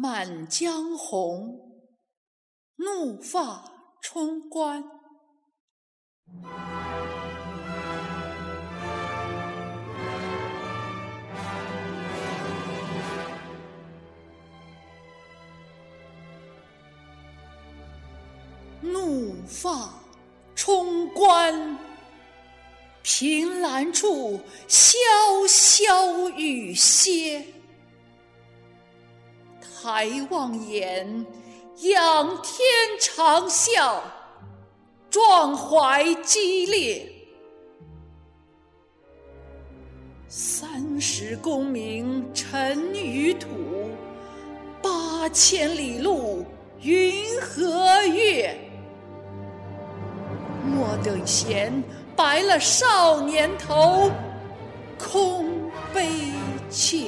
满江红，怒发冲冠。怒发冲冠，凭栏处潇潇雨歇。抬望眼，仰天长啸，壮怀激烈。三十功名尘与土，八千里路云和月。莫等闲，白了少年头，空悲切。